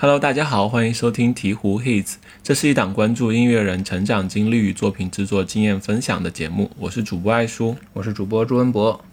Hello，大家好，欢迎收听鹈鹕 Hits，这是一档关注音乐人成长经历与作品制作经验分享的节目。我是主播爱叔，我是主播朱文博。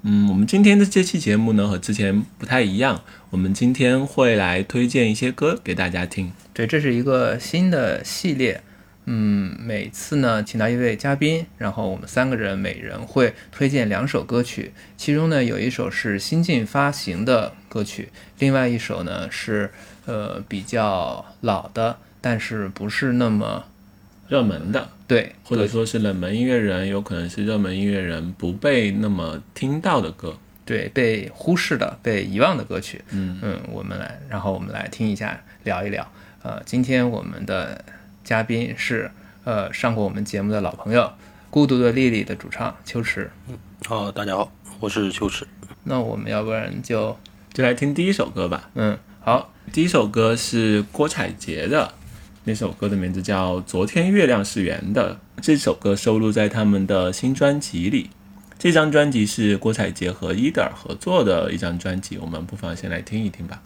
嗯，我们今天的这期节目呢和之前不太一样，我们今天会来推荐一些歌给大家听。对，这是一个新的系列。嗯，每次呢，请到一位嘉宾，然后我们三个人每人会推荐两首歌曲，其中呢有一首是新近发行的歌曲，另外一首呢是呃比较老的，但是不是那么热门的，对，或者说是冷门音乐人，有可能是热门音乐人不被那么听到的歌，对，被忽视的、被遗忘的歌曲。嗯嗯，我们来，然后我们来听一下，聊一聊。呃，今天我们的。嘉宾是呃上过我们节目的老朋友，孤独的莉莉的主唱秋池。嗯，好，大家好，我是秋池。那我们要不然就就来听第一首歌吧。嗯，好，第一首歌是郭采洁的，那首歌的名字叫《昨天月亮是圆的》。这首歌收录在他们的新专辑里。这张专辑是郭采洁和伊德尔合作的一张专辑，我们不妨先来听一听吧。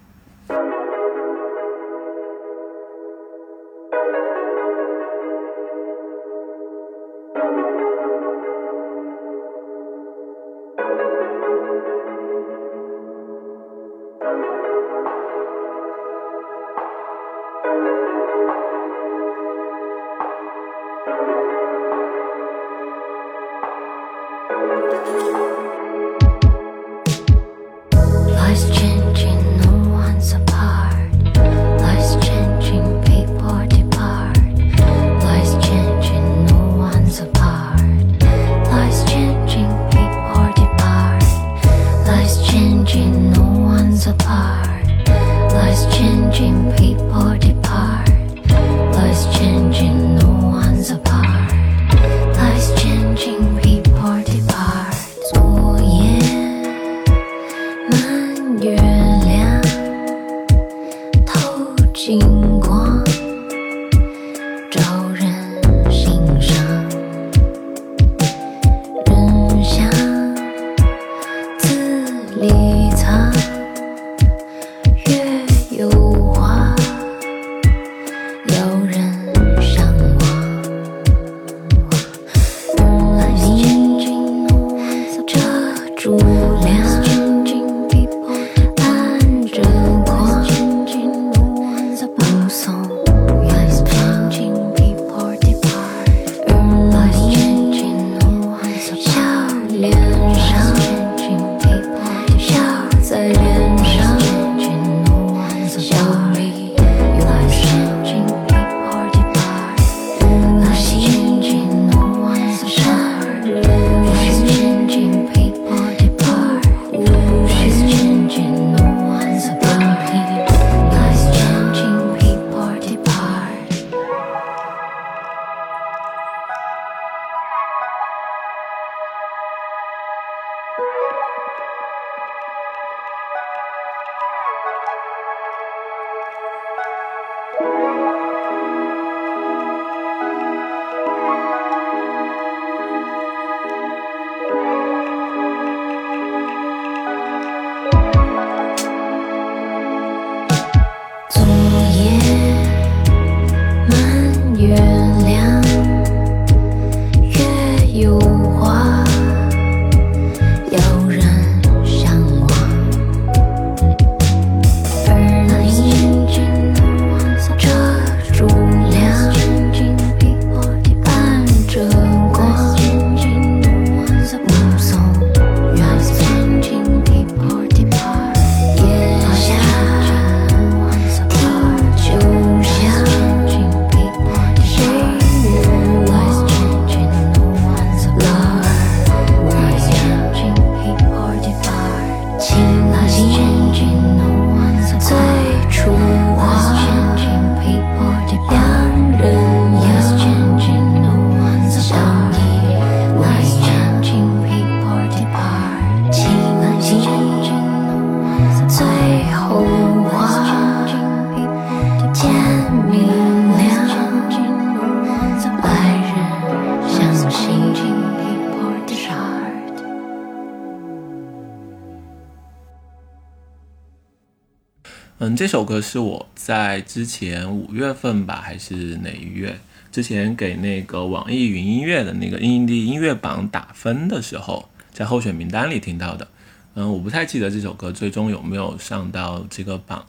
这首歌是我在之前五月份吧，还是哪一月？之前给那个网易云音乐的那个印地音乐榜打分的时候，在候选名单里听到的。嗯，我不太记得这首歌最终有没有上到这个榜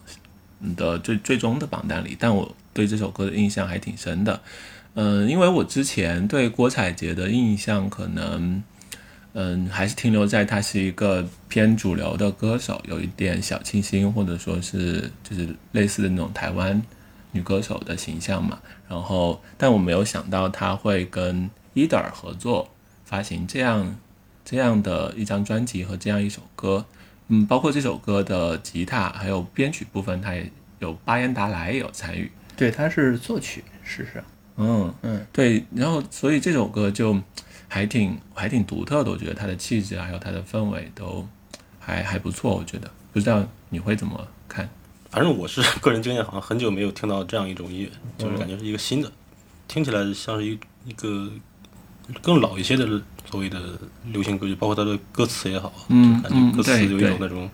的最最终的榜单里，但我对这首歌的印象还挺深的。嗯，因为我之前对郭采洁的印象可能，嗯，还是停留在她是一个偏主流的歌手，有一点小清新，或者说是就是类似的那种台湾女歌手的形象嘛。然后，但我没有想到她会跟 Eder 合作发行这样这样的一张专辑和这样一首歌。嗯，包括这首歌的吉他还有编曲部分，他也有巴彦达莱也有参与。对，他是作曲，事实上，嗯嗯，对，然后所以这首歌就还挺还挺独特的，我觉得它的气质还有它的氛围都还还不错，我觉得不知道你会怎么看？反正我是 个人经验，好像很久没有听到这样一种音乐，就是感觉是一个新的，听起来像是一一个更老一些的所谓的流行歌曲，包括它的歌词也好，嗯就感觉歌词嗯对有一种那种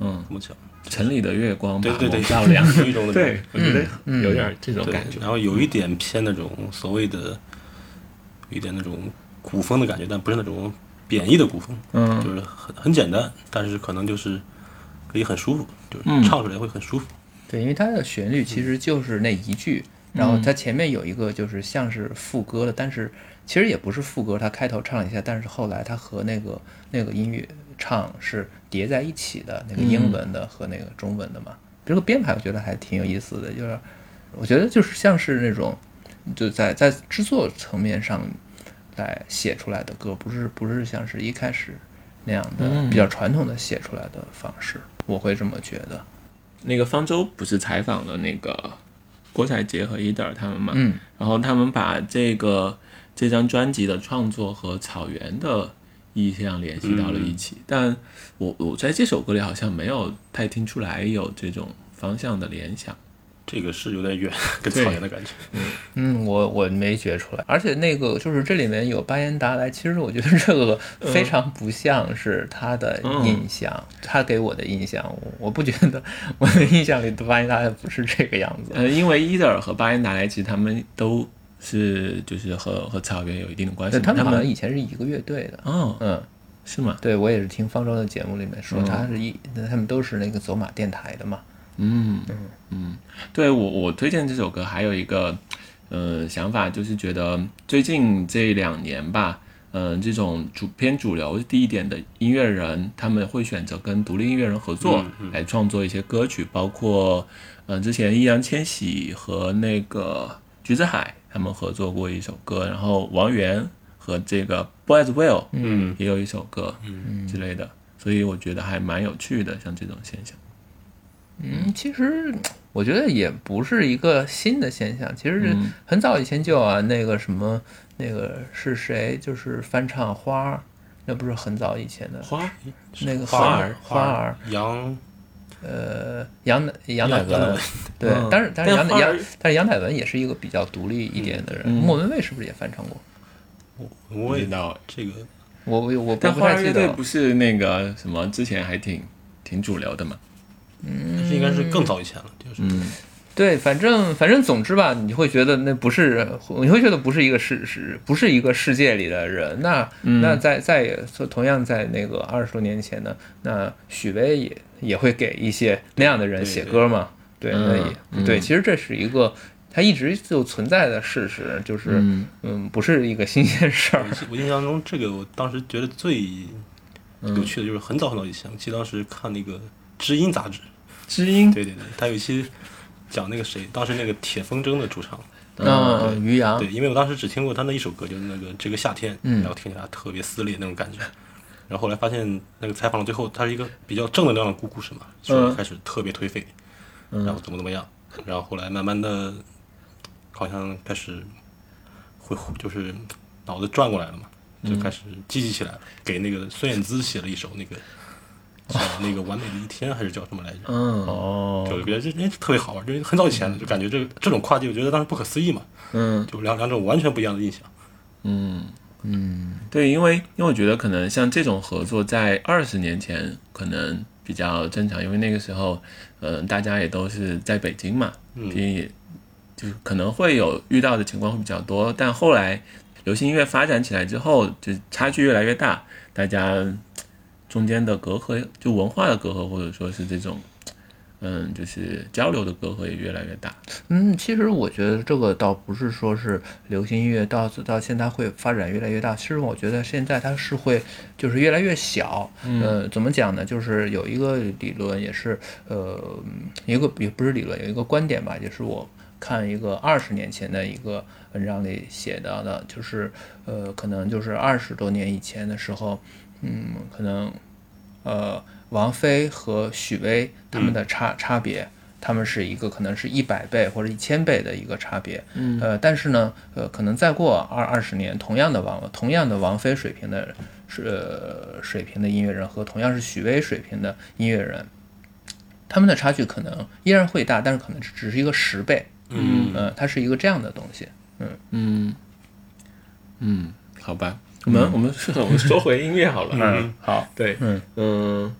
嗯，怎么讲，城里的月光把对对对 亮，有一种那种 对，我觉得嗯有点这种感觉。然后有一点偏那种所谓的，有一点那种古风的感觉，但不是那种贬义的古风，嗯就是很很简单，但是可能就是可以很舒服，就是嗯唱出来会很舒服。对，因为它的旋律其实就是那一句，然后它前面有一个就是像是副歌的，但是其实也不是副歌，它开头唱了一下，但是后来它和那个那个音乐唱是叠在一起的，那个英文的和那个中文的嘛。这个编排我觉得还挺有意思的，就是我觉得就是像是那种就在在制作层面上来写出来的歌，不是不是像是一开始那样的嗯比较传统的写出来的方式，我会这么觉得。那个方舟不是采访了那个郭采洁和伊德尔他们嘛？嗯，然后他们把这个这张专辑的创作和草原的意象联系到了一起，但我我在这首歌里好像没有太听出来有这种方向的联想。这个是有点远，跟对。草原的感觉。嗯，我我没觉出来，而且那个就是这里面有巴彦达莱，其实我觉得这个非常不像是他的印象，他给我的印象，我我不觉得我的印象里的巴彦达莱不是这个样子。呃，因为伊德尔和巴彦达莱其实他们都是就是和和草原有一定的关系他们好像以前是一个乐队的，哦嗯，是吗？对我也是听方舟的节目里面说，嗯。他是一他们都是那个走马电台的嘛，嗯。嗯，对我我推荐这首歌还有一个呃想法，就是觉得最近这两年吧，嗯、这种主偏主流低一点的音乐人，他们会选择跟独立音乐人合作、嗯嗯。来创作一些歌曲，包括嗯、呃之前易烊千玺和那个橘子海他们合作过一首歌，然后王源和这个 Boy as Will 嗯。也有一首歌嗯。之类的，所以我觉得还蛮有趣的，像这种现象。嗯，其实我觉得也不是一个新的现象，其实很早以前就有啊，那个什么那个是谁，就是翻唱花儿，那不是很早以前的，花那个花儿花花儿，杨。呃，杨乃杨乃文。文，对嗯，但是但是杨杨但是杨乃文也是一个比较独立一点的人，嗯。莫文蔚是不是也翻唱过？我我也道。这个。我我我不太记得不是那个什么，之前还挺挺主流的嘛。应该是更早以前了，就是嗯对，反正反正总之吧，你会觉得那不是，你会觉得不是一个世世，不是一个世界里的人。那、嗯那在在同样在那个二十多年前呢，那许巍也也会给一些那样的人写歌嘛。对，那也、嗯对，其实这是一个它一直就存在的事实，就是嗯嗯不是一个新鲜事儿。我印象中，这个我当时觉得最有趣的就是很早很早以前，我记得当时看那个《知音》杂志，知音。对对对，他有一期讲那个谁，当时那个铁风筝的主唱，嗯，于洋对，因为我当时只听过他那一首歌，就是那个这个夏天，嗯。然后听起来特别撕裂那种感觉。然后后来发现那个采访到最后，他是一个比较正能量的故故事嘛，所以开始特别颓废，嗯。然后怎么怎么样，然后后来慢慢的，好像开始会就是脑子转过来了嘛，就开始积极起来了，给那个孙燕姿写了一首那个叫那个完美的一天还是叫什么来着？嗯哦，就觉得这哎特别好玩，就是很早以前了，就感觉这个这种跨界，我觉得当时不可思议嘛，嗯就两两种完全不一样的印象。嗯，嗯对，因为因为我觉得可能像这种合作，在二十年前可能比较正常，因为那个时候，嗯、大家也都是在北京嘛，嗯所以就是可能会有遇到的情况会比较多。但后来流行音乐发展起来之后，就差距越来越大，大家中间的隔阂，就文化的隔阂，或者说是这种，嗯，就是交流的隔阂也越来越大。嗯，其实我觉得这个倒不是说是流行音乐到到现在会发展越来越大，其实我觉得现在它是会就是越来越小。呃，怎么讲呢？就是有一个理论也是呃一个也不是理论，有一个观点吧，也是我看一个二十年前的一个文章里写到的，就是呃可能就是二十多年以前的时候，嗯，可能呃王菲和许巍他们的差、差别。他们是一个可能是一百倍或者一千倍的一个差别，嗯，呃，但是呢，呃，可能再过二二十年，同样的王同样的王菲水平的是、呃、水平的音乐人和同样是许巍水平的音乐人，他们的差距可能依然会大，但是可能只只是一个十倍，嗯呃，它是一个这样的东西，嗯。嗯。嗯，好吧，我们、我们我们说回音乐好了。嗯，好，对，嗯。嗯。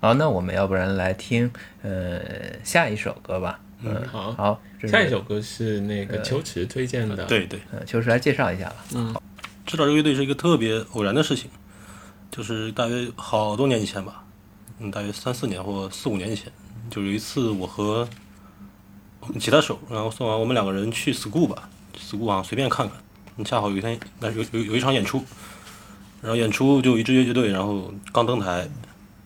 好，那我们要不然来听呃下一首歌吧，嗯，好。好，下一首歌是那个秋池推荐的。，对对，呃，秋池来介绍一下吧，嗯。知道这个乐队是一个特别偶然的事情，就是大约好多年以前吧，嗯，大约三四年或四五年以前，就有一次我和我们吉他手，然后送完我们两个人去 school 吧，school 啊随便看看，嗯恰好有一天，那有有有一场演出，然后演出就有一支乐队，然后刚登台，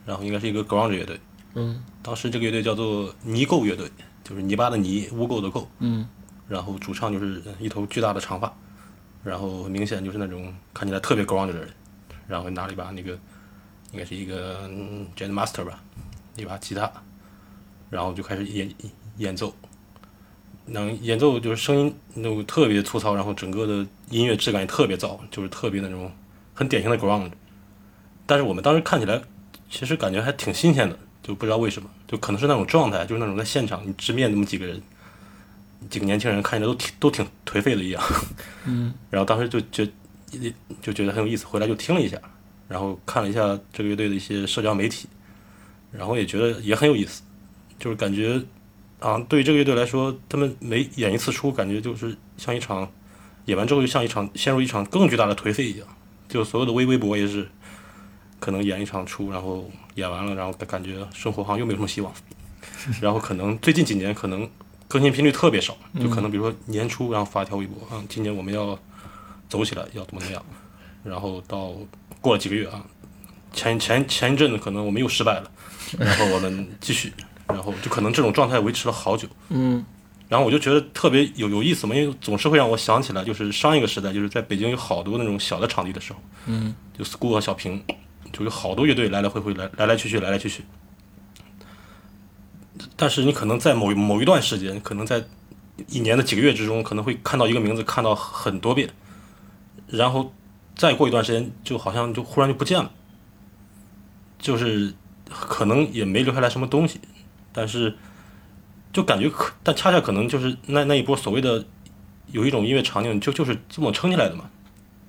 然后应该是一个 grunge 乐队，嗯。当时这个乐队叫做泥垢乐队，就是泥巴的泥，污垢的垢，嗯。然后主唱就是一头巨大的长发，然后明显就是那种看起来特别 grunge 的人，然后拿了一把那个应该是一个嗯 Jet Master 吧，一把吉他，然后就开始演演奏，能演奏就是声音那种特别粗糙，然后整个的音乐质感也特别糟，就是特别那种很典型的 grunge，但是我们当时看起来其实感觉还挺新鲜的，就不知道为什么，就可能是那种状态，就是那种在现场你直面那么几个人。几个年轻人看起来都挺都挺颓废的一样，嗯 然后当时就觉就觉得很有意思，回来就听了一下，然后看了一下这个乐队的一些社交媒体，然后也觉得也很有意思，就是感觉啊，对于这个乐队来说，他们每演一次出，感觉就是像一场演完之后就像一场陷入一场更巨大的颓废一样，就所有的微微博也是可能演一场出，然后演完了，然后感觉生活好像又没有什么希望，然后可能最近几年可能更新频率特别少，就可能比如说年初然后发一条微博啊，今年我们要走起来，要怎么怎么样，然后到过了几个月啊，前前前一阵子可能我们又失败了，然后我们继续，然后就可能这种状态维持了好久，嗯。然后我就觉得特别有有意思嘛，因为总是会让我想起来，就是上一个时代，就是在北京有好多那种小的场地的时候，嗯。就 school 和小平，就有好多乐队来来回回来来来去去来来去去。但是你可能在某某一段时间，可能在一年的几个月之中，可能会看到一个名字看到很多遍，然后再过一段时间，就好像就忽然就不见了，就是可能也没留下来什么东西，但是就感觉可，但恰恰可能就是那那一波所谓的有一种音乐场景就就是这么撑起来的嘛，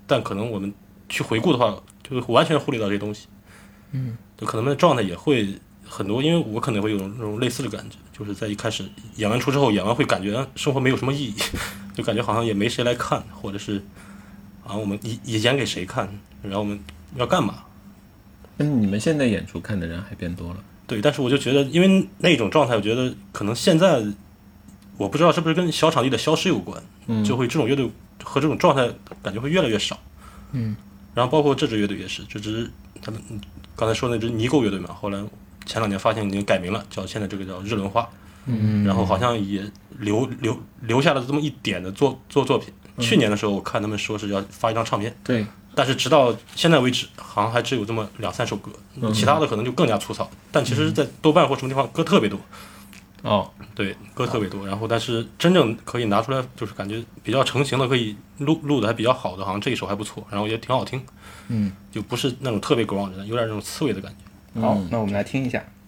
但可能我们去回顾的话，就会完全忽略到这些东西。嗯，就可能那状态也会很多，因为我可能会有那种类似的感觉，就是在一开始演完出之后，演完会感觉生活没有什么意义，就感觉好像也没谁来看，或者是啊我们也也演给谁看，然后我们要干嘛？那你们现在演出看的人还变多了。对，但是我就觉得，因为那种状态，我觉得可能现在我不知道是不是跟小场地的消失有关，嗯就会这种乐队和这种状态感觉会越来越少。嗯，然后包括这支乐队也是，这支他们嗯刚才说那支泥垢乐队嘛，后来前两年发现已经改名了，叫现在这个叫日轮花，嗯然后好像也留留留下了这么一点的作作作品。去年的时候，我看他们说是要发一张唱片，对，但是直到现在为止，好像还只有这么两三首歌，其他的可能就更加粗糙。但其实，在豆瓣或什么地方歌特别多，哦，对，歌特别多。然后，但是真正可以拿出来，就是感觉比较成型的，可以录录的还比较好的，好像这一首还不错，然后也挺好听，嗯，就不是那种特别 ground 的，有点那种刺猬的感觉。好，那我们来听一下。「让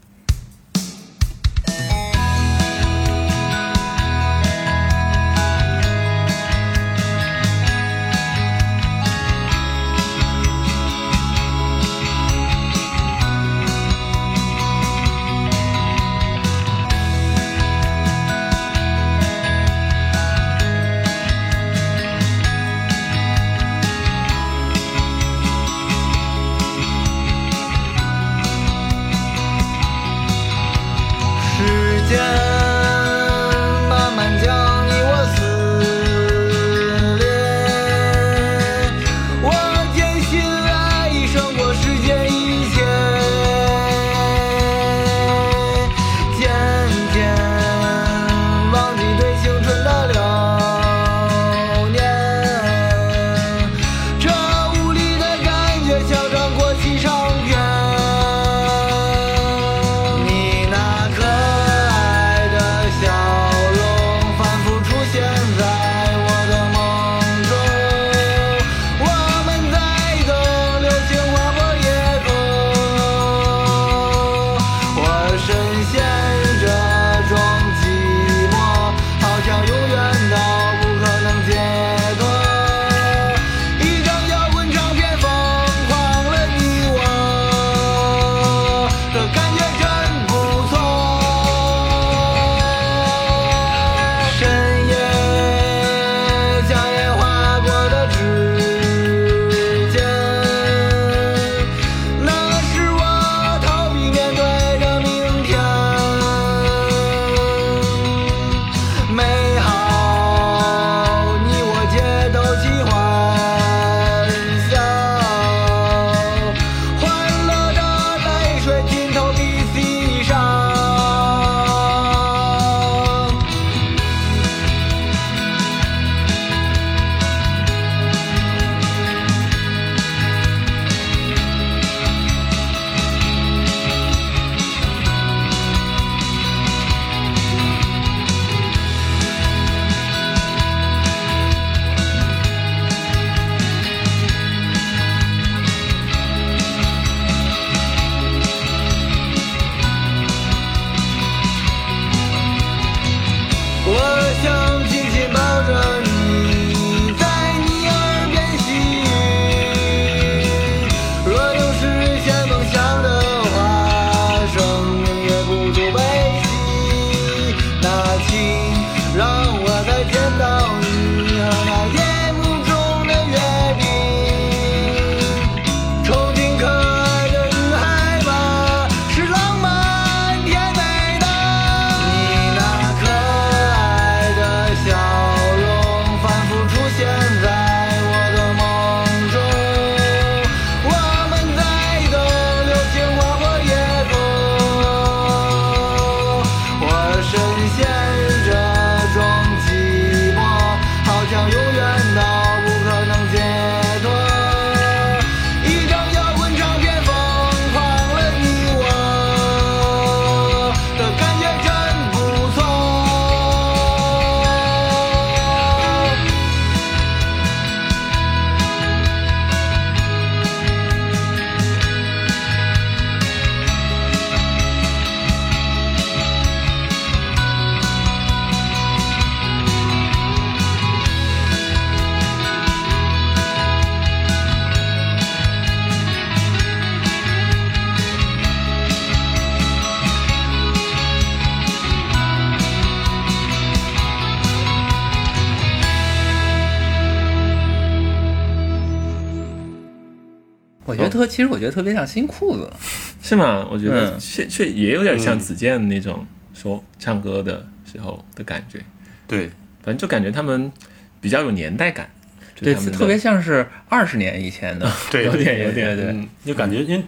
其实我觉得特别像新裤子。是吗？我觉得嗯确确也有点像嗯子健的那种说唱歌的时候的感觉，对，反正就感觉他们比较有年代感，对，特别像是二十年以前的。对有点有点对对嗯，就感觉因为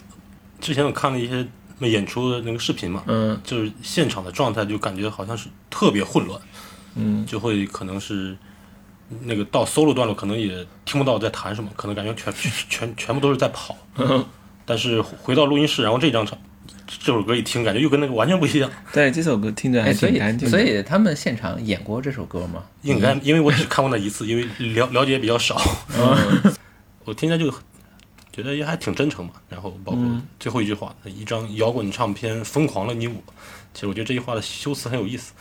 之前我看了一些演出的那个视频嘛，嗯就是现场的状态就感觉好像是特别混乱，嗯就会可能是那个到 solo 段落可能也听不到在弹什么，可能感觉全全全部都是在跑，但是回到录音室，然后这张唱这首歌一听，感觉又跟那个完全不一样。对这首歌听着还哎，所以挺干净的，所以他们现场演过这首歌吗？应该因为我只看过那一次，因为了了解也比较少，我听着就觉得也还挺真诚嘛。然后包括最后一句话，一张摇滚唱片疯狂了你我，其实我觉得这句话的修辞很有意思。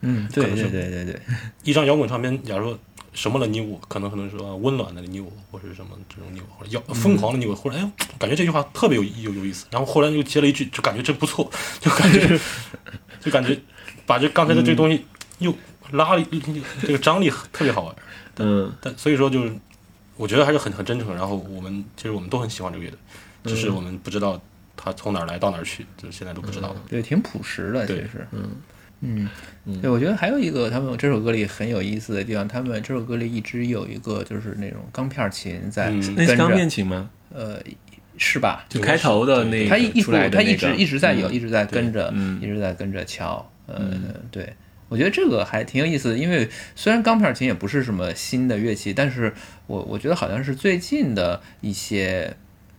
嗯，对对对对对，一张摇滚唱片，假如说什么了你我，可能可能说温暖的你我，或者是什么这种你我，或者摇疯狂的你我，或者哎，感觉这句话特别有有有意思。然后后来又接了一句，就感觉这不错，就感觉就感觉把这刚才的这东西又拉了一，这个张力特别好玩。嗯但所以说就是，我觉得还是很很真诚。然后我们其实我们都很喜欢这个乐队，只是我们不知道他从哪儿来到哪儿去，就是现在都不知道。对，挺朴实的，其对实。嗯嗯，对，我觉得还有一个他们这首歌里很有意思的地方，他们这首歌里一直有一个就是那种钢片琴在嗯。跟那是钢片着，琴吗？呃，是吧？就开头的那个他一一出来那个他一直一直在有，嗯。一直在跟着，嗯。一直在跟着敲。呃，对，我觉得这个还挺有意思的，因为虽然钢片琴也不是什么新的乐器，但是我我觉得好像是最近的一些，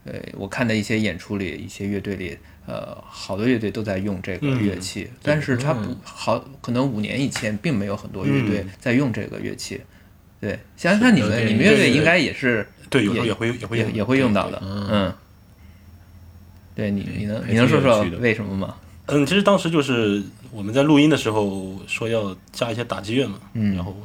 呃，我看的一些演出里，一些乐队里，呃，好多乐队都在用这个嗯乐器，但是它不好，可能五年以前并没有很多乐队嗯在用这个乐器。对，想想你们，你们乐队应该也是对，有时候也也会也会用也也会用到的，嗯。对你，你能你能说说为什么吗？嗯，其实当时就是我们在录音的时候说要加一些打击乐嘛，嗯然后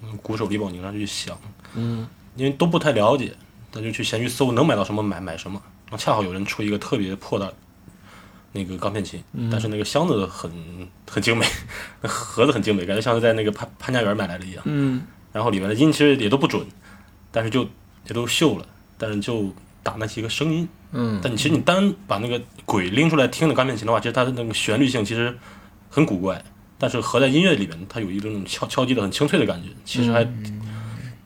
嗯鼓手李宝宁他就去想，嗯因为都不太了解，他就去闲鱼搜能买到什么买买什么，然后恰好有人出一个特别破的那个钢片琴，但是那个箱子很很精美，那盒子很精美，感觉像是在那个潘潘家园买来的一样。嗯然后里面的音其实也都不准，但是就也都锈了，但是就打那些个声音。嗯但你其实你单把那个鬼拎出来听的钢片琴的话，其实它的那个旋律性其实很古怪，但是合在音乐里面，它有一种敲敲击的很清脆的感觉，其实还、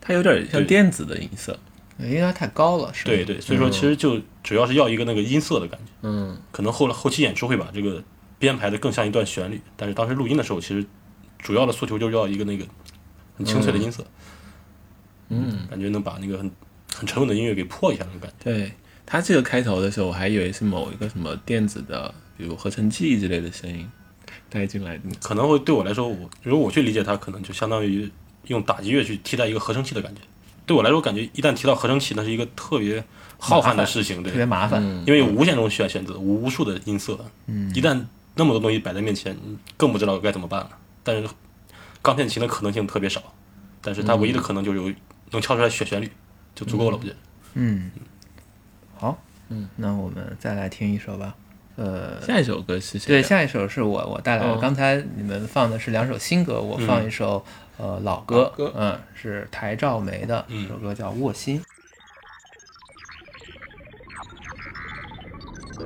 它有点像电子的音色，因为它太高了，是吧对对，所以说其实就主要是要一个那个音色的感觉。嗯可能后来后期演出会把这个编排的更像一段旋律，但是当时录音的时候，其实主要的诉求就是要一个那个很清脆的音色，嗯，感觉能把那个很很沉稳的音乐给破一下那种感觉。对。它这个开头的时候，我还以为是某一个什么电子的，比如合成器之类的声音带进来的。可能会对我来说，我如果我去理解它，可能就相当于用打击乐去替代一个合成器的感觉。对我来说，感觉一旦提到合成器，那是一个特别浩瀚的事情，对特，别麻烦。嗯因为有无限种选选择，无数的音色，嗯一旦那么多东西摆在面前，你更不知道该怎么办了。但是钢片琴的可能性特别少，但是它唯一的可能就是有能敲出来选旋律就足够了，我觉得。嗯，好，嗯，那我们再来听一首吧。呃，下一首歌是谁对，下一首是我我带来的。哦刚才你们放的是两首新歌，我放一首、呃老歌，老歌嗯，是台照梅的，嗯这首歌叫《卧薪》。在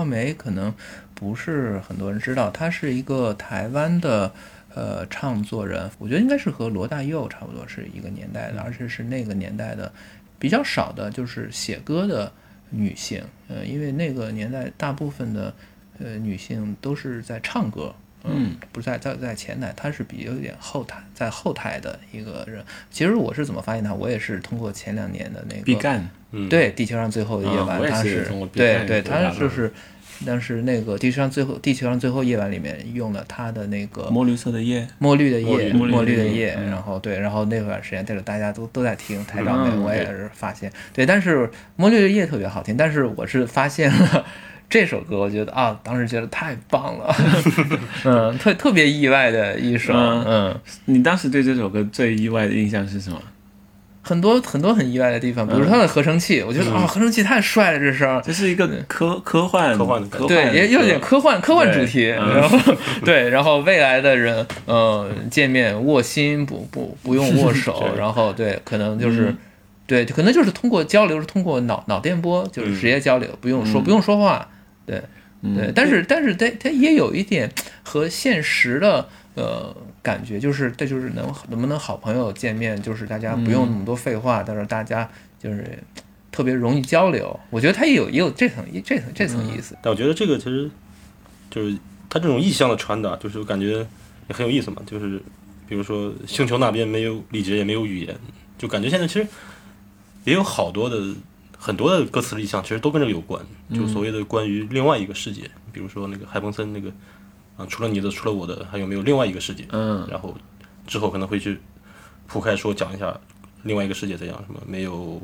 台照梅可能不是很多人知道，她是一个台湾的呃唱作人，我觉得应该是和罗大佑差不多是一个年代的，而且是那个年代的比较少的，就是写歌的女性，呃，因为那个年代大部分的呃女性都是在唱歌。嗯，不在在在前台，她是比有点后台，在后台的一个人。其实我是怎么发现她？我也是通过前两年的那个嗯，对，地球上最后的夜晚，它是对对，它就是但是那个地球上最后地球上最后夜晚里面用了它的那个墨绿色的夜，墨绿的夜，墨绿的的夜然后对，然后那段时间对着大家都都在听台长妹，嗯我也是发现对，但是墨绿的夜特别好听，但是我是发现了。这首歌我觉得啊，当时觉得太棒了，嗯，特特别意外的一首，嗯。嗯，你当时对这首歌最意外的印象是什么？很多很多很意外的地方，比如说它的合成器，我觉得啊，合成器太帅了，这声，这是一个科科幻科幻的科幻对，也有点科幻科幻主题，然后 对，然后未来的人，呃，见面握心不不不用握手，然后对，可能就是。嗯。对，可能就是通过交流，是通过脑脑电波，就是直接交流，不用说，不用说话。对，嗯。对，但是但是它它也有一点和现实的呃感觉，就是这就是能能不能好朋友见面，就是大家不用那么多废话，但是大家就是特别容易交流。我觉得他也有也有这层这层这层意思。但我觉得这个其实就是他这种意象的传达，就是我感觉也很有意思嘛。就是比如说星球那边没有礼节，也没有语言，就感觉现在其实也有好多的很多的歌词的意象，其实都跟这个有关。就所谓的关于另外一个世界，比如说那个海彭森那个啊，除了你的，除了我的，还有没有另外一个世界？嗯然后之后可能会去铺开说讲一下另外一个世界怎样，什么没有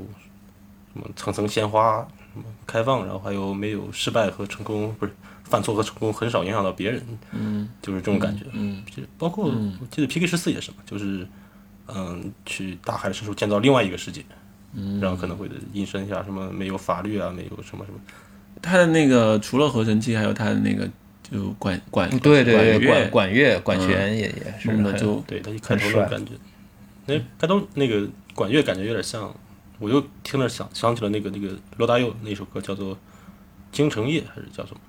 什么层层鲜花，什么开放，然后还有没有失败和成功，不是犯错和成功很少影响到别人，嗯就是这种感觉。嗯包括我记得 PK 十四也是嘛，就是嗯去大海的深处建造另外一个世界，嗯，然后可能会引申一下什么没有法律啊，没有什么什么，他的那个除了合成器，还有他的那个就管管对对对，管管乐管弦也也是的就对他一开头很帅那种感觉，那开头那个管乐感觉有点像，我就听着想想起了那个那个罗大佑那首歌叫做《京城夜》还是叫什么，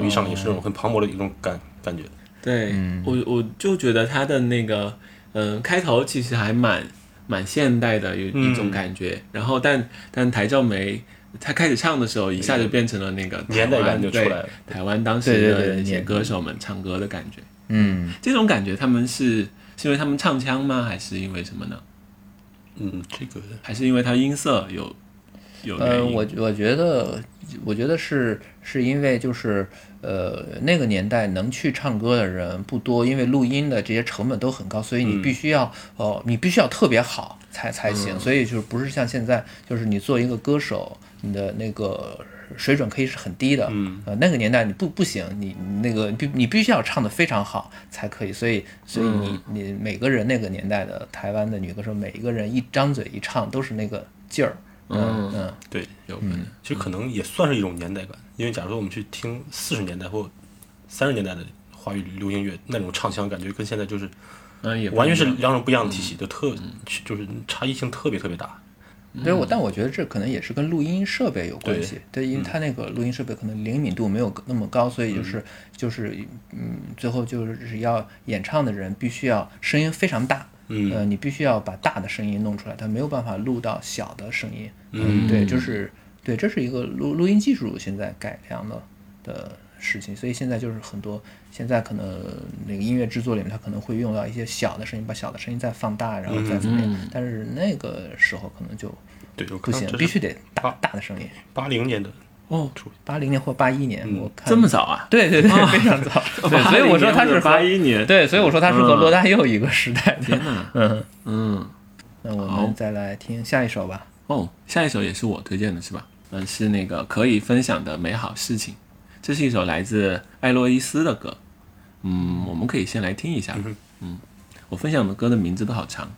就一上来也是那种很磅礴的一种感感觉。对，嗯。我我就觉得他的那个嗯、开头其实还蛮蛮现代的，有一种嗯感觉。然后但但台教梅他开始唱的时候，一下就变成了那个年代感就出来了台湾当时的那些歌手们唱歌的感觉。嗯这种感觉他们是是因为他们唱腔吗？还是因为什么呢？嗯，这个还是因为他音色有有原呃，因？我我觉得，我觉得是是因为就是呃那个年代能去唱歌的人不多，因为录音的这些成本都很高，所以你必须要哦、你必须要特别好才才行，所以就是不是像现在，就是你做一个歌手，你的那个。水准可以是很低的，嗯，呃，那个年代你不不行，你你那个必你必须要唱的非常好才可以，所以所以你你每个人那个年代的台湾的女歌手，每一个人一张嘴一唱都是那个劲儿，嗯。嗯，对，有可能。其实可能也算是一种年代感，因为假如说我们去听四十年代或三十年代的华语流行乐，那种唱腔感觉跟现在就是嗯，也完全是两种不一样的体系，就特就是差异性特别特别大。对，我但我觉得这可能也是跟录音设备有关系。对，嗯因为它那个录音设备可能灵敏度没有那么高，所以就是就是嗯，最后就是要演唱的人必须要声音非常大。嗯呃，你必须要把大的声音弄出来，它没有办法录到小的声音。嗯对，就是对，这是一个录录音技术现在改良的的事情，所以现在就是很多现在可能那个音乐制作里面，它可能会用到一些小的声音，把小的声音再放大，然后再怎么样。但是那个时候可能就对，我不行，必须得大大的声音。八零年的哦，八零年或八一年，嗯我看这么早啊？对对对，非常早。对，所以我说他是和八一年。对，所以我说他是和嗯罗大佑一个时代的。天哪，嗯，嗯，那我们再来听下一首吧。哦，下一首也是我推荐的是吧？嗯，是那个可以分享的美好事情。这是一首来自艾洛伊斯的歌。嗯，我们可以先来听一下。嗯，我分享的歌的名字都好长。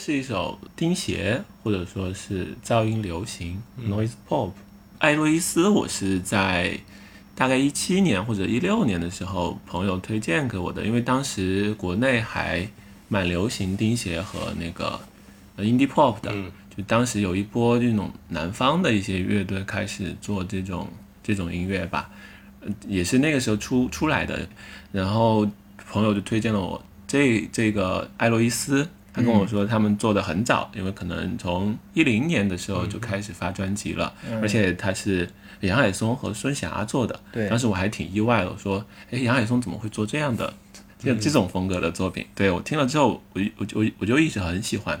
是一首钉鞋，或者说是噪音流行、noise pop。艾洛伊斯，我是在大概一七年或者一六年的时候，朋友推荐给我的，因为当时国内还蛮流行钉鞋和那个呃 indie pop 的，嗯就当时有一波这种南方的一些乐队开始做这种这种音乐吧，呃也是那个时候出出来的。然后朋友就推荐了我这这个艾洛伊斯，他跟我说他们做的很早，因为可能从一零年的时候就开始发专辑了，而且他是杨海松和孙霞做的。对。当时我还挺意外的，我说，哎，杨海松怎么会做这样的这这种风格的作品？对我听了之后，我我就我就一直很喜欢。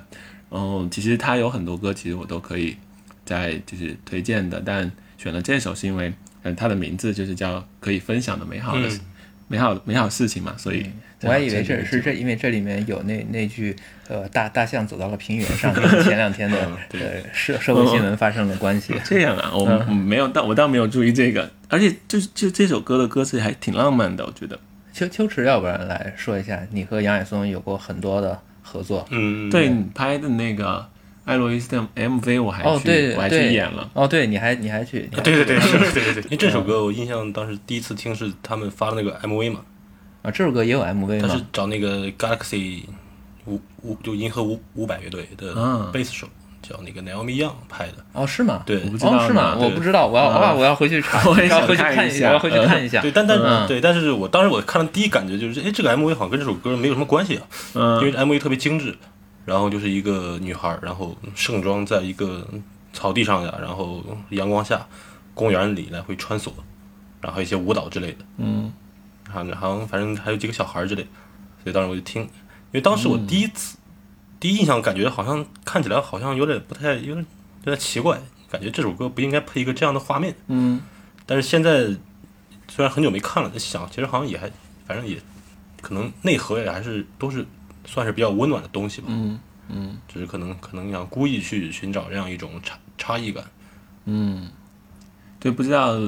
嗯，其实他有很多歌，其实我都可以在就是推荐的，但选了这首是因为，嗯，他的名字就是叫可以分享的美好的、嗯。美好美好事情嘛，所以我还以为这这是这，因为这里面有那那句呃大大象走到了平原上，跟前两天的 呃社社会新闻发生了关系。这样啊，我、我没有，但我倒没有注意这个，而且就就这首歌的歌词还挺浪漫的，我觉得。秋秋池，要不然来说一下，你和杨海松有过很多的合作。嗯，对你拍的那个爱洛伊斯的 MV，我还去，哦，对，我还去演了。哦，对，你还你还去，对对对，是，对对对，因为这首歌我印象当时第一次听是他们发的那个 MV 嘛，啊，这首歌也有 MV 他是？找那个 Galaxy 五五就银河五五百乐队的嗯贝斯手叫那个 Naomi Young 拍的，哦，是吗？对哦，是吗？我不知道，我要啊，我要回去查，我也要回去，看一下我要回去看一下。对，但但嗯对，但是我当时我看了第一感觉就是，哎，这个 MV 好像跟这首歌没有什么关系啊，因为嗯 MV 特别精致，然后就是一个女孩，然后盛装在一个草地上呀，然后阳光下，公园里来回穿梭，然后一些舞蹈之类的，嗯好像好像反正还有几个小孩之类的，所以当时我就听，因因为当时我第一次、第一印象感觉好像看起来好像有点不太有点有点奇怪，感觉这首歌不应该配一个这样的画面，嗯但是现在虽然很久没看了，在想其实好像也还反正也可能内核也还是都是算是比较温暖的东西吧，嗯嗯只是可能可能想故意去寻找这样一种差差异感。嗯，对，不知道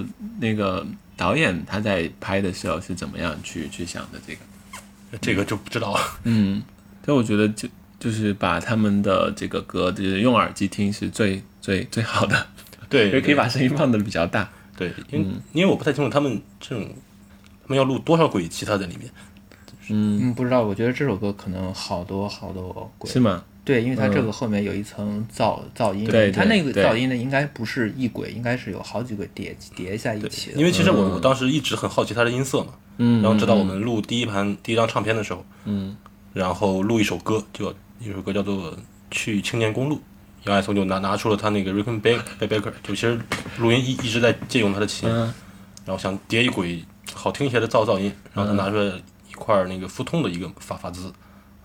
那个导演他在拍的时候是怎么样去去想的这个。这个就不知道了。嗯，但我觉得就就是把他们的这个歌，就是用耳机听是最最最好的，对，因为可以把声音放的比较大。对，因为、因为我不太清楚他们这种他们要录多少轨其他在里面。嗯，嗯，不知道，我觉得这首歌可能好多好多轨。是吗？对，因为它这个后面有一层噪噪音，对它那个噪音呢，应该不是一轨，应该是有好几轨叠叠在一起的。因为其实我、我当时一直很好奇它的音色嘛，嗯，然后直到我们录第一盘第一张唱片的时候，嗯。然后录一首歌，就一首歌叫做《去青年公路》，杨海松就拿拿出了他那个 Rick and Baker Baker，就其实录音一一直在借用他的琴，嗯。然后想叠一轨好听一些的噪噪音，然后他拿出来一块那个腹痛的一个法法兹，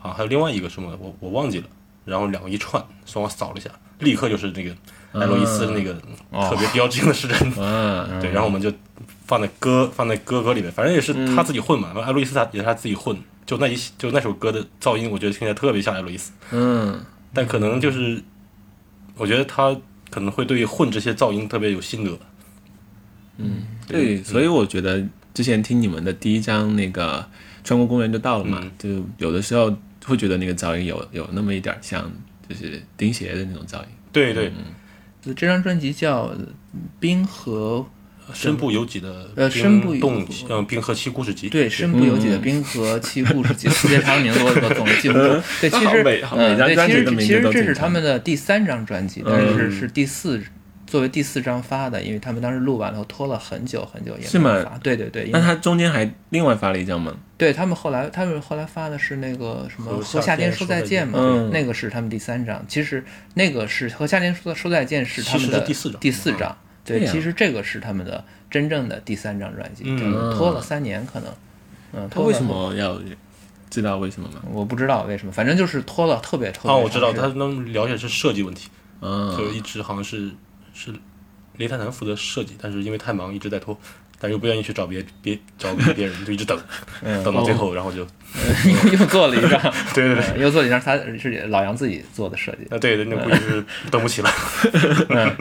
啊，还有另外一个什么我我忘记了，然后两个一串，算我扫了一下，立刻就是那个艾洛伊斯那个特别标志性的时针，嗯，对，然后我们就放在歌放在歌歌里面，反正也是他自己混嘛，然后艾洛伊斯他也是他自己混，就那一就那首歌的噪音，我觉得听起来特别像艾洛伊斯，嗯。但可能就是我觉得他可能会对混这些噪音特别有心得，嗯。对，所以我觉得之前听你们的第一张那个穿过公园就到了嘛，嗯。就有的时候会觉得那个噪音有有那么一点像就是钉鞋的那种噪音。对对，嗯这张专辑叫《冰河》，身不由己的呃身不由冰冻嗯冰河期故事集，对，身不由己的冰河期故事集，时间长了名字我我总是记不住。对，其实嗯，对，其实其实这是他们的第三张专辑，但是嗯。是第四作为第四张发的，因为他们当时录完了后拖了很久很久也是吗没发。对对对，那他中间还另外发了一张吗？对他们后来，他们后来发的是那个什么和《夏天说再见》嘛，嗯那个是他们第三张。其实那个是《和夏天说说再见》是他们的第四张第四张。对，其实这个是他们的真正的第三张专辑，拖了三年可能。嗯，拖了他为什？么要知道为什么吗？我不知道为什么，反正就是拖了特别特别哦，我知道，他能了解是设计问题，嗯，就一直好像是是雷泰南负责设计，但是因为太忙一直在拖，但又不愿意去找别别找别人，就一直等，嗯等到最后，然后就又 又做了一张，对对对，嗯又做了一张，他是老杨自己做的设计。啊对对，那估计是等不起了。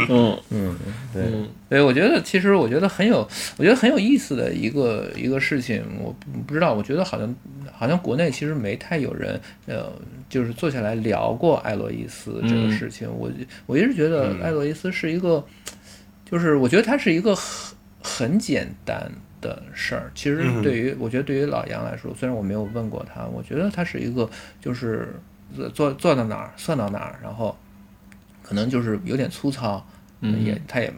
嗯嗯对，对，我觉得其实我觉得很有，我觉得很有意思的一个一个事情，我不不知道，我觉得好像好像国内其实没太有人呃，就是坐下来聊过艾洛伊斯这个事情。我我一直觉得艾洛伊斯是一个，就是我觉得他是一个很很简单的事儿。其实嗯对于、我觉得对于老杨来说，虽然我没有问过他，我觉得他是一个就是做做做到哪儿算到哪儿，然后可能就是有点粗糙，嗯也他也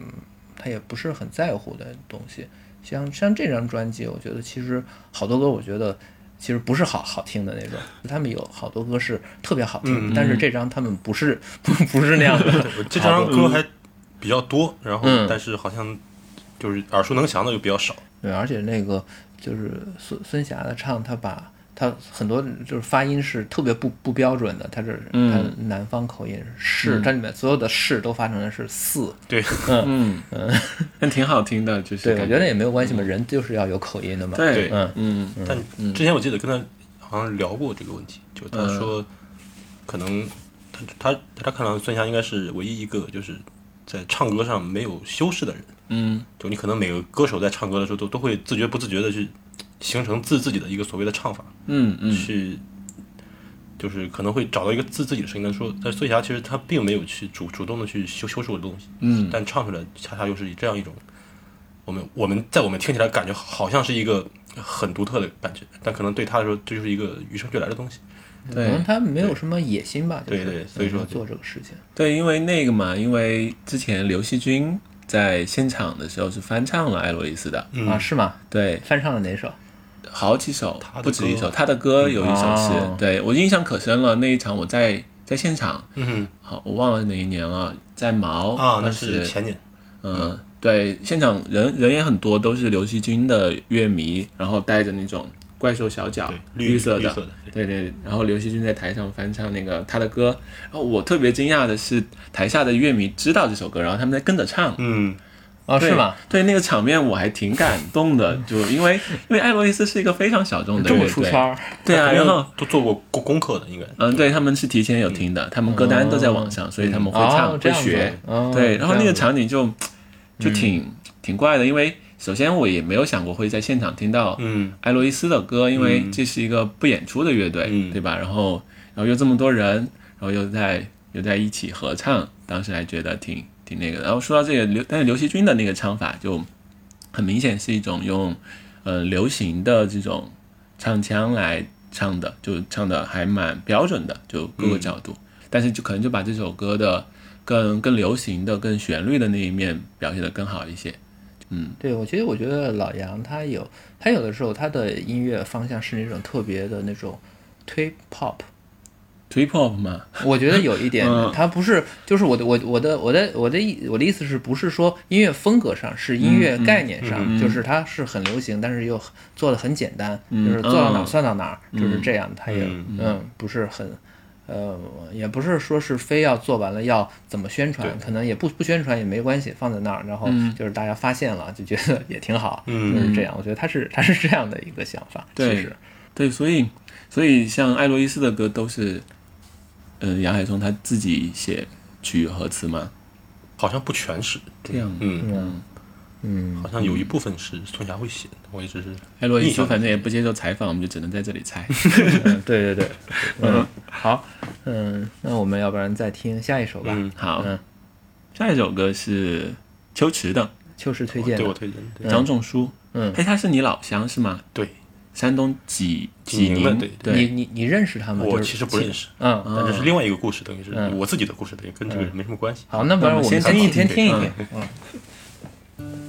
他也不是很在乎的东西。像像这张专辑，我觉得其实好多歌，我觉得其实不是好好听的那种。他们有好多歌是特别好听但是这张他们不是不 不是那样的。这张歌还比较多，然后嗯但是好像就是耳熟能详的就比较少。对，而且那个就是孙孙霞的唱，他把他很多就是发音是特别不不标准的，他是嗯他南方口音是，它里面所有的是都发成的是四。对，嗯嗯但挺好听的，就是对，我感觉得也没有关系嘛，人就是要有口音的嘛。对，嗯嗯但之前我记得跟他好像聊过这个问题，就他说可能他他他看到孙霞应该是唯一一个就是在唱歌上没有修饰的人。嗯就你可能每个歌手在唱歌的时候都都会自觉不自觉的去形成自自己的一个所谓的唱法，嗯嗯去就是可能会找到一个自自己的声音。但是说，但是孙霞其实她并没有去主主动的去修修饰我的东西，嗯但唱出来恰恰又是以这样一种我们我们在我们听起来感觉好像是一个很独特的感觉，但可能对他来说这就是一个与生俱来的东西。可能他没有什么野心吧，就是对对所以说嗯做这个事情。对，因为那个嘛，因为之前刘惜君在现场的时候是翻唱了艾洛伊斯的，嗯。啊，是吗？对，翻唱了哪首？好几首他，的不止一首，他的歌。有一首是，哦。对我印象可深了。那一场我在在现场，嗯好，我忘了哪一年了，在毛，啊，那是前年，嗯，对，现场人人也很多，都是刘惜君的乐迷，然后带着那种怪兽小脚，绿色的，对对。然后刘惜君在台上翻唱那个他的歌，然后我特别惊讶的是，台下的乐迷知道这首歌，然后他们在跟着唱。嗯，啊，对是吗？？对，那个场面我还挺感动的，就因为因为艾洛伊斯是一个非常小众的这么乐队，出圈儿？对啊，然后都做过功功课的，应该。嗯，对，他们是提前有听的，他们歌单都在网上，所以他们会唱、会学。哦对，然后那个场景就就挺、挺怪的，因为首先我也没有想过会在现场听到嗯艾洛伊斯的歌，因为这是一个不演出的乐队，嗯对吧？然后然后又这么多人，然后又在又在一起合唱，当时还觉得挺挺那个。然后说到这个刘，但是刘惜君的那个唱法就很明显是一种用呃流行的这种唱腔来唱的，就唱的还蛮标准的，就各个角度。但是就可能就把这首歌的更更流行的、更旋律的那一面表现得更好一些。对，我觉得，我觉得老杨他有，他有的时候他的音乐方向是那种特别的那种推 pop，Trip hop 嘛，我觉得有一点嗯，他不是，就是我的我我的我的我的意我的意思是不是说音乐风格上，是音乐概念上，就是它是很流行，但是又做的很简单，就是做到哪算到哪儿，就是这样，他也嗯。嗯不是很。呃，也不是说是非要做完了要怎么宣传，可能也不不宣传也没关系，放在那儿，然后就是大家发现了就觉得也挺好，嗯就是这样。我觉得他是他是这样的一个想法，对其实对，所以所以像艾洛伊斯的歌都是，嗯、杨海松他自己写曲和词吗，好像不全是，这样，嗯，嗯。嗯，好像有一部分是孙霞会写的，我一直是艾洛伊印象斯反正也不接受采访，我们就只能在这里猜。嗯对对对，嗯，好，嗯，那我们要不然再听下一首吧。嗯好，嗯下一首歌是秋池的。秋池推荐的。对我，推荐，对。张仲舒，嗯。嘿，他是你老乡是吗？对，山东济济宁对你你你认识他吗？我其实不认识，嗯，但这是另外一个故事，等于是嗯。我自己的故事，等于跟这个没什么关系。好，那不然我我们先听一听听。一听，嗯。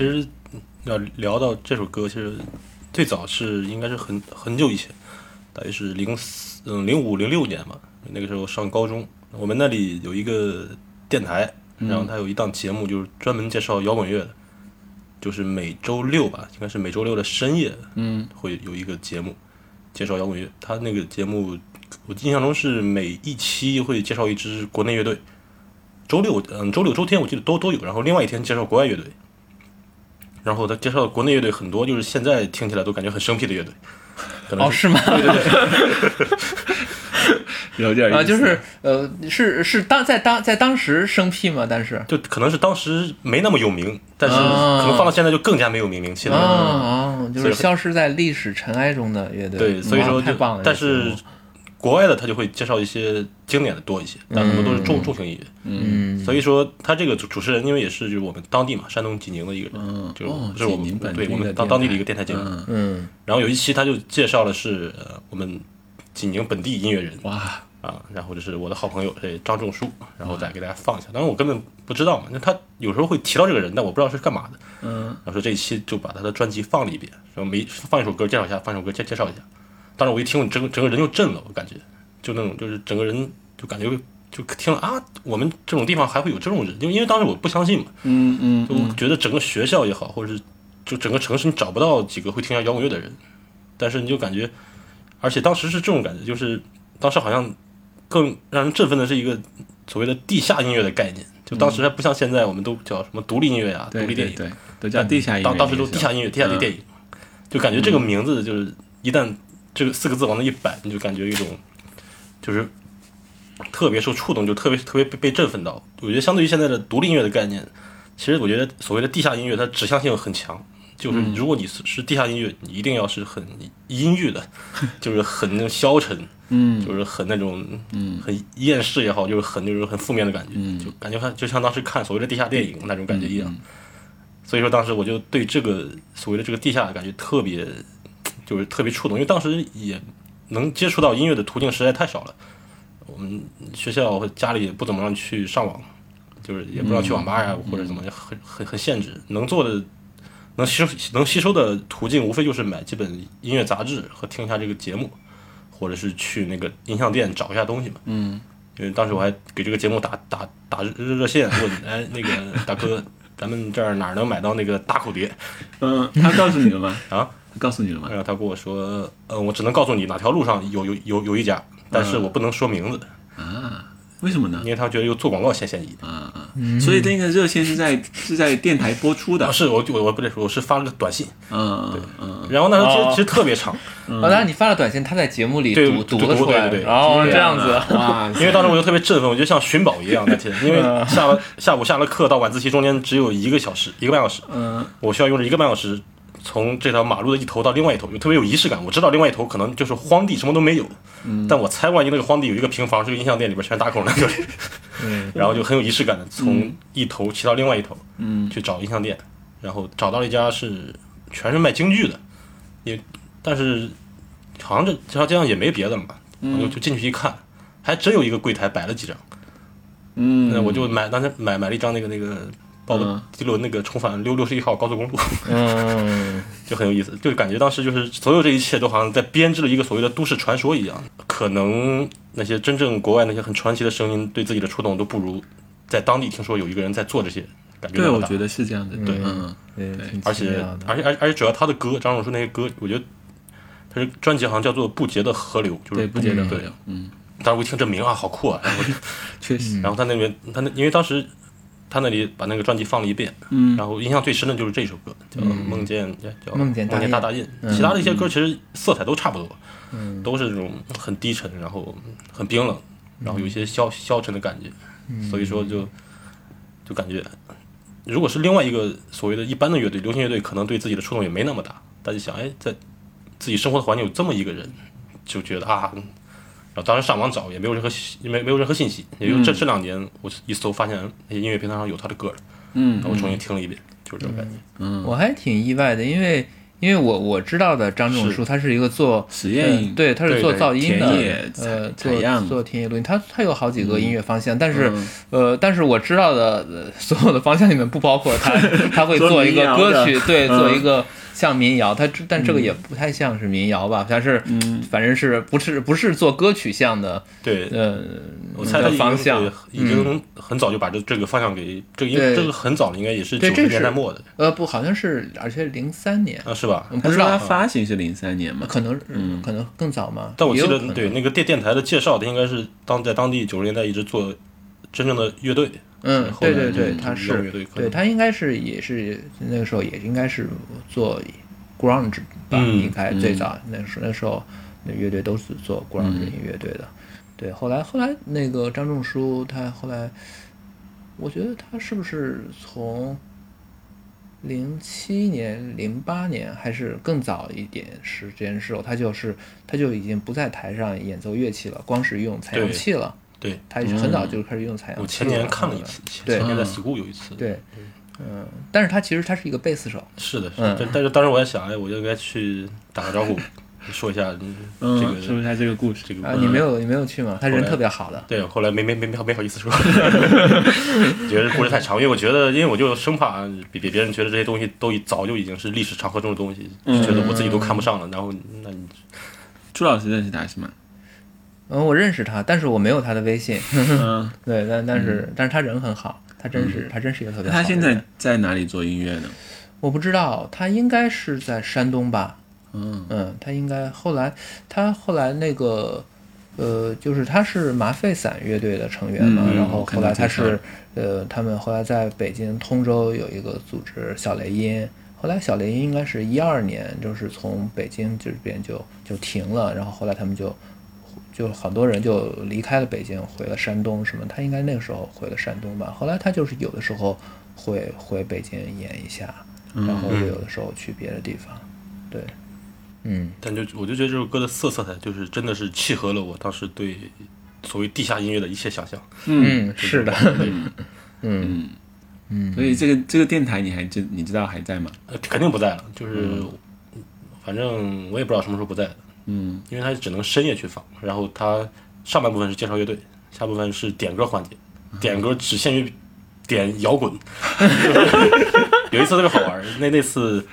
其实要聊到这首歌，其实最早是应该是很很久以前，大约是零四嗯零五零六年吧，那个时候上高中，我们那里有一个电台，然后它有一档节目就是专门介绍摇滚乐的，就是每周六吧，应该是每周六的深夜，嗯，会有一个节目介绍摇滚乐。他那个节目我印象中是每一期会介绍一支国内乐队，周六嗯周六周天我记得都都有，然后另外一天介绍国外乐队。然后他介绍的国内乐队很多，就是现在听起来都感觉很生僻的乐队，可能哦，是吗？有点啊，就是呃，是是当在当在当时生僻吗？但是就可能是当时没那么有名，但是啊可能放到现在就更加没有名名气啊了。啊，就是消失在历史尘埃中的乐队。对，所以说就。但是国外的他就会介绍一些经典的多一些，但很多都是重重型音乐。嗯，所以说他这个主主持人，因为也是就是我们当地嘛，山东济宁的一个人，嗯就是我们本对我们当当地的一个电台节目。嗯，嗯然后有一期他就介绍的是呃我们济宁本地音乐人哇，啊，然后就是我的好朋友这张仲舒，然后再给大家放一下。当然我根本不知道嘛，那他有时候会提到这个人，但我不知道是干嘛的。嗯，然后说这一期就把他的专辑放了一遍，然后每放一首歌介绍一下，放一首歌介介绍一下。当时我一听，我整个整个人就震了，我感觉就那种就是整个人就感觉就听了啊，我们这种地方还会有这种人，因为因为当时我不相信嘛，嗯嗯就我觉得整个学校也好，或者是就整个城市你找不到几个会听摇滚乐的人，但是你就感觉，而且当时是这种感觉，就是当时好像更让人振奋的是一个所谓的地下音乐的概念，就当时还不像现在，我们都叫什么独立音乐啊、独立电影，对对，都叫地下音乐。当当时都地下音乐、地下嗯。电影，就感觉这个名字就是一旦这个四个字往那一摆，你就感觉一种就是特别受触动，就特别特别被被振奋到。我觉得相对于现在的独立音乐的概念，其实我觉得所谓的地下音乐，它指向性很强。就是嗯如果你是是地下音乐，你一定要是很阴郁的，就是很那种消沉，嗯就是很那种，嗯，很厌世也好，就是很就是很负面的感觉，嗯就感觉看就像当时看所谓的地下电影那种感觉一样。所以说当时我就对这个所谓的这个地下感觉特别，就是特别触动，因为当时也能接触到音乐的途径实在太少了。我们学校和家里也不怎么让去上网，就是也不知道去网吧呀、或者怎么很很很限制，能做的。能吸收能吸收的途径，无非就是买几本音乐杂志和听一下这个节目，或者是去那个音像店找一下东西嘛。嗯因为当时我还给这个节目打打打热热线，问哎那个大哥，咱们这儿哪儿能买到那个大口碟？嗯，他告诉你了吗？啊，他告诉你了吗？然？后他跟我说，呃，我只能告诉你哪条路上有有有有一家，但是我不能说名字，啊，为什么呢？因？为他觉得又做广告嫌嫌疑。啊啊，所以那个热线是在是在电台播出的。啊，。是我我我不对，我是发了个短信，嗯嗯嗯，然后那时候其实、哦其实特别长，哦，当然你发了短信，他在节目里对读读了出来，对对对然后这样子，啊，因为当时我就特别振奋，我就像寻宝一样那天，因为嗯。下了下午下了课到晚自习中间只有一个小时，一个半小时，嗯。我需要用这一个半小时从这条马路的一头到另外一头，就特别有仪式感。我知道另外一头可能就是荒地，什么都没有，嗯但我猜万一那个荒地有一个平房，是个音像店，里边全是打孔那个，嗯 然后就很有仪式感的从一头骑到另外一头嗯去找音像店，然后找到了一家是全是卖京剧的，也但是好像这这条街上也没别的了嘛，我就就进去一看，还真有一个柜台摆了几张。嗯，那我就买当时买买了一张那个那个报嗯的迪伦那个重返六六十一号高速公路，嗯，就很有意思，就感觉当时就是所有这一切都好像在编织了一个所谓的都市传说一样。可能那些真正国外那些很传奇的声音对自己的触动都不如在当地听说有一个人在做这些，感觉对，我觉得是这样的。对嗯对，而且而且而且而且主要他的歌，张荣书那些歌，我觉得他是专辑好像叫做《不竭的河流》，就是对，不竭的河流。嗯，当时我一听这名啊，好酷啊！然后 确实。然后他那边他那因为当时他那里把那个专辑放了一遍，嗯然后印象最深的就是这首歌，叫《梦见》，叫《梦见大印大大印》。其他的一些歌其实色彩都差不多，都是这种很低沉，然后很冰冷，然后有一些消消沉的感觉。所以说就就感觉，如果是另外一个所谓的一般的乐队，流行乐队，可能对自己的触动也没那么大。大家想，哎，在自己生活的环境有这么一个人，就觉得啊。然后当时上网找也没有任何信没没有任何信息，也就这这两年我一搜发现那些音乐平台上有他的歌了，嗯然后我重新听了一遍，就是这种感觉。嗯，我还挺意外的，因为因为我我知道的张仲是书，他是一个做实验呃对，他是做噪音的，呃，采采样做做田野录音，他他有好几个音乐方向，但是嗯呃，但是我知道的呃所有的方向里面不包括他 他会做一个歌曲，对，嗯做一个像民谣，他这但这个也不太像是民谣吧，他是嗯反正是不是不是做歌曲向的，对，呃，我猜的方向对已经很早就把这这个方向给这个，因对为这个很早了，应该也是九十年代末的呃不好像是，而且零三年，啊，是吧？嗯不知道他发行是零三年嘛？可能嗯可能更早嘛，但我记得对那个电电台的介绍，他应该是当在当地九十年代一直做真正的乐队，嗯，对对对，他是对他应该是也是那个时候也应该是做 grunge 吧，嗯应该最早那时那时候那乐队都是做 grunge 乐队的。对，后来后来那个张仲舒他后来，我觉得他是不是从零七年、零八年还是更早一点时间时候，他就是他就已经不在台上演奏乐器了，光是用采样器了。对。他是很早就开始用采样器了。我前年看了一次，前年在嗯 school 有一次，对，嗯，但是他其实他是一个贝斯手，是的，是嗯的。但但是当时我在想，哎，我就应该去打个招呼，说一下嗯这嗯，个说一下这个故事。这个啊，你没有你没有去吗？他人特别好的，对，后来没没没没好没好意思说，觉得故事太长，因为我觉得，因为我就生怕别别别人觉得这些东西都已早就已经是历史长河中的东西，就觉得我自己都看不上了。然后，那你朱老师认识他是吗？嗯，我认识他，但是我没有他的微信，嗯，对，但但是但是他人很好，他真是他真是一个特别好。他现在在哪里做音乐呢？我不知道，他应该是在山东吧？嗯嗯，他应该后来他后来那个呃，就是他是麻沸散乐队的成员嘛，嗯然后后来他是呃，他们后来在北京通州有一个组织小雷音，后来小雷音应该是一二年，就是从北京这边就就停了，然后后来他们就就很多人就离开了北京，回了山东什么，他应该那个时候回了山东吧，后来他就是有的时候会回北京演一下，然后又有的时候去别的地方，对，嗯。但就我就觉得这首歌的色色彩，就是真的是契合了我当时对所谓地下音乐的一切想象。嗯，是的，嗯。嗯，所以这个这个电台你还知你知道还在吗？呃，肯定不在了，就是、反正我也不知道什么时候不在的，嗯因为它只能深夜去放。然后它上半部分是介绍乐队，下部分是点歌环节，点歌只限于点摇滚。有一次特别好玩，那那次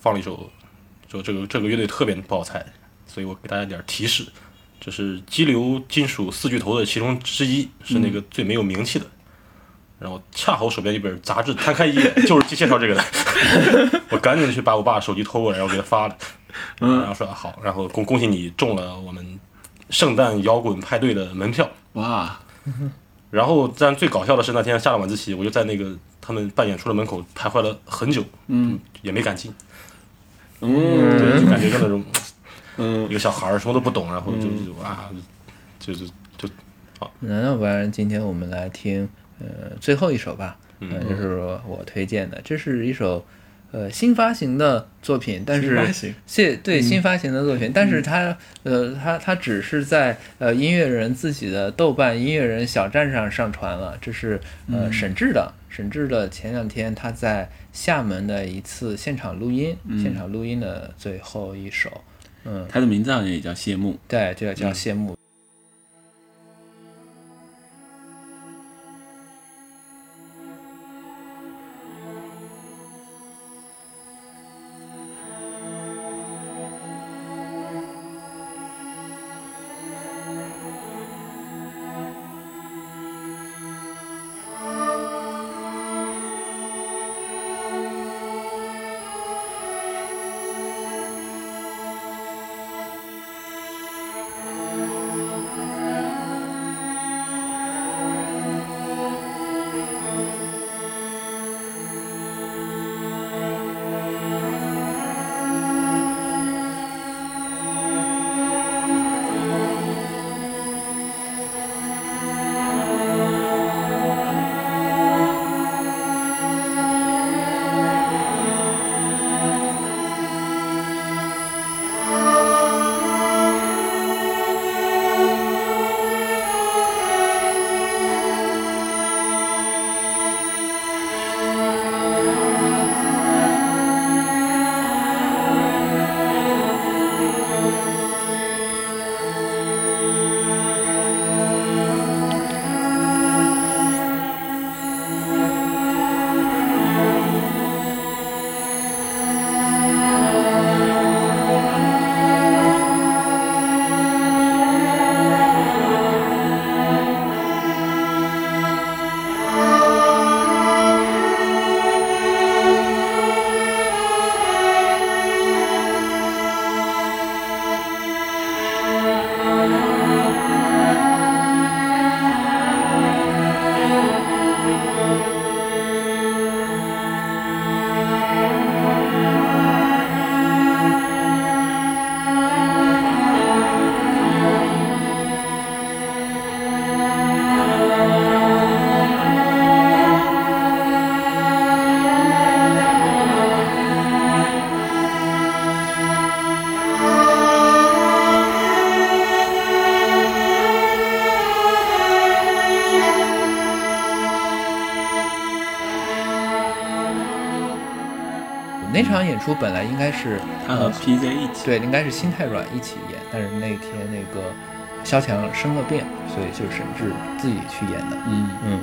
放了一首，说这个这个乐队特别不好猜，所以我给大家点提示，这是激流金属四巨头的其中之一，是那个最没有名气的。然后恰好手边一本杂志摊开一页，就是介绍这个的，我赶紧去把我爸手机偷过来，然后给他发了，然后说好，然后恭恭喜你中了我们圣诞摇滚派对的门票。哇，然后，但最搞笑的是那天下了晚自习，我就在那个他们办演出的门口徘徊了很久，嗯，也没敢进，嗯。对，就感觉就那种嗯。一个小孩儿什么都不懂，然后就就啊，就就就那要不然今天我们来听呃最后一首吧，嗯、就是我推荐的，这是一首呃新发行的作品，但是新发行是对新发行的作品，但是它呃它它只是在呃音乐人自己的豆瓣音乐人小站上上传了，这是呃沈志的。沈志的前两天他在厦门的一次现场录音，现场录音的最后一首，嗯，他的名字好像也叫谢幕。对，这个叫谢幕。那出本来应该是他和 PJ 一起。对，应该是心太软一起演，但是那天那个萧强生了病，所以就是沈志自己去演的。嗯嗯，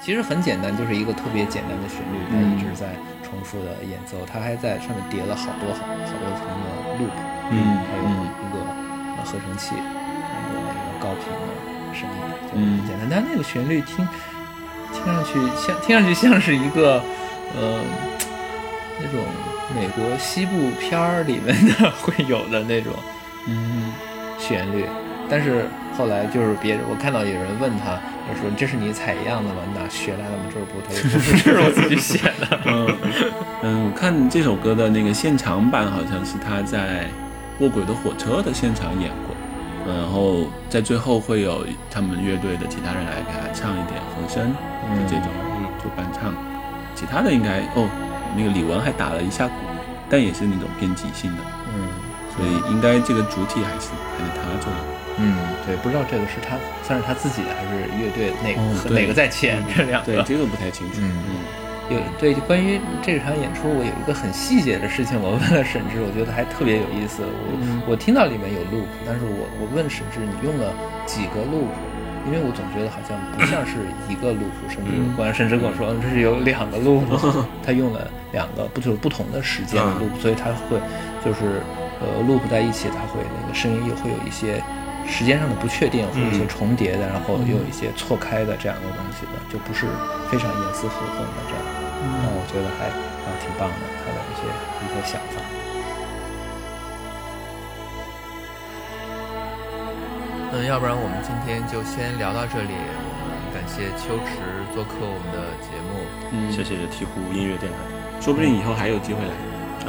其实很简单，就是一个特别简单的旋律，它嗯一直在重复的演奏，他还在上面叠了好多好好多层的 loop，嗯还有嗯一个呃合成器，一个一个高频的声音，就嗯很简单。但那个旋律听听上去像听上去像是一个呃美国西部片儿里面的会有的那种嗯旋律，但是后来就是别人，我看到有人问他，就说这是你采样的吗？你哪学来的吗？这是不，他说不是，这是我自己写的。嗯嗯，我看这首歌的那个现场版，好像是他在《卧轨的火车》的现场演过，嗯然后在最后会有他们乐队的其他人来给他唱一点和声就这种，嗯，就伴唱。其他的应该哦，那个李玟还打了一下鼓，但也是那种偏即兴的，嗯所以应该这个主体还是还是他做的。嗯，对，不知道这个是他算是他自己的还是乐队哪个、哦哪个在前，这两个。对，这个不太清楚。嗯有对关于这场演出，我有一个很细节的事情，我问了沈志，我觉得还特别有意思。我、嗯我听到里面有 loop，但是我我问沈志，你用了几个 loop？因为我总觉得好像不像是一个 loop，甚至嗯。关甚至跟我说这是有两个 loop，他用了两个不就是不同的时间的嗯。loop，所以他会就是呃 loop 在一起，他会那个声音也会有一些时间上的不确定，会有一些重叠的，然后又有一些错开的这样的东西的，就不是非常严丝合缝的这样。那我觉得还啊挺棒的，他的一些一些想法。嗯，要不然我们今天就先聊到这里。我们感谢秋池做客我们的节目。嗯，谢谢鹈鹕音乐电台说不定以后还有机会来。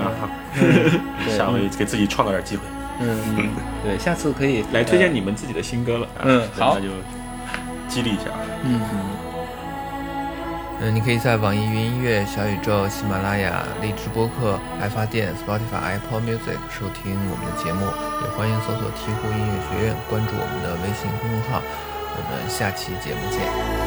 啊，好，对下回给自己创造点机会。嗯，对，下次可以来推荐你们自己的新歌了。嗯，好那，就激励一下。嗯嗯，你可以在网易云音乐、小宇宙、喜马拉雅、荔枝播客、爱发电、Spotify、Apple Music 收听我们的节目，也欢迎搜索“鹈鹕音乐学院”，关注我们的微信公众号。我们下期节目见。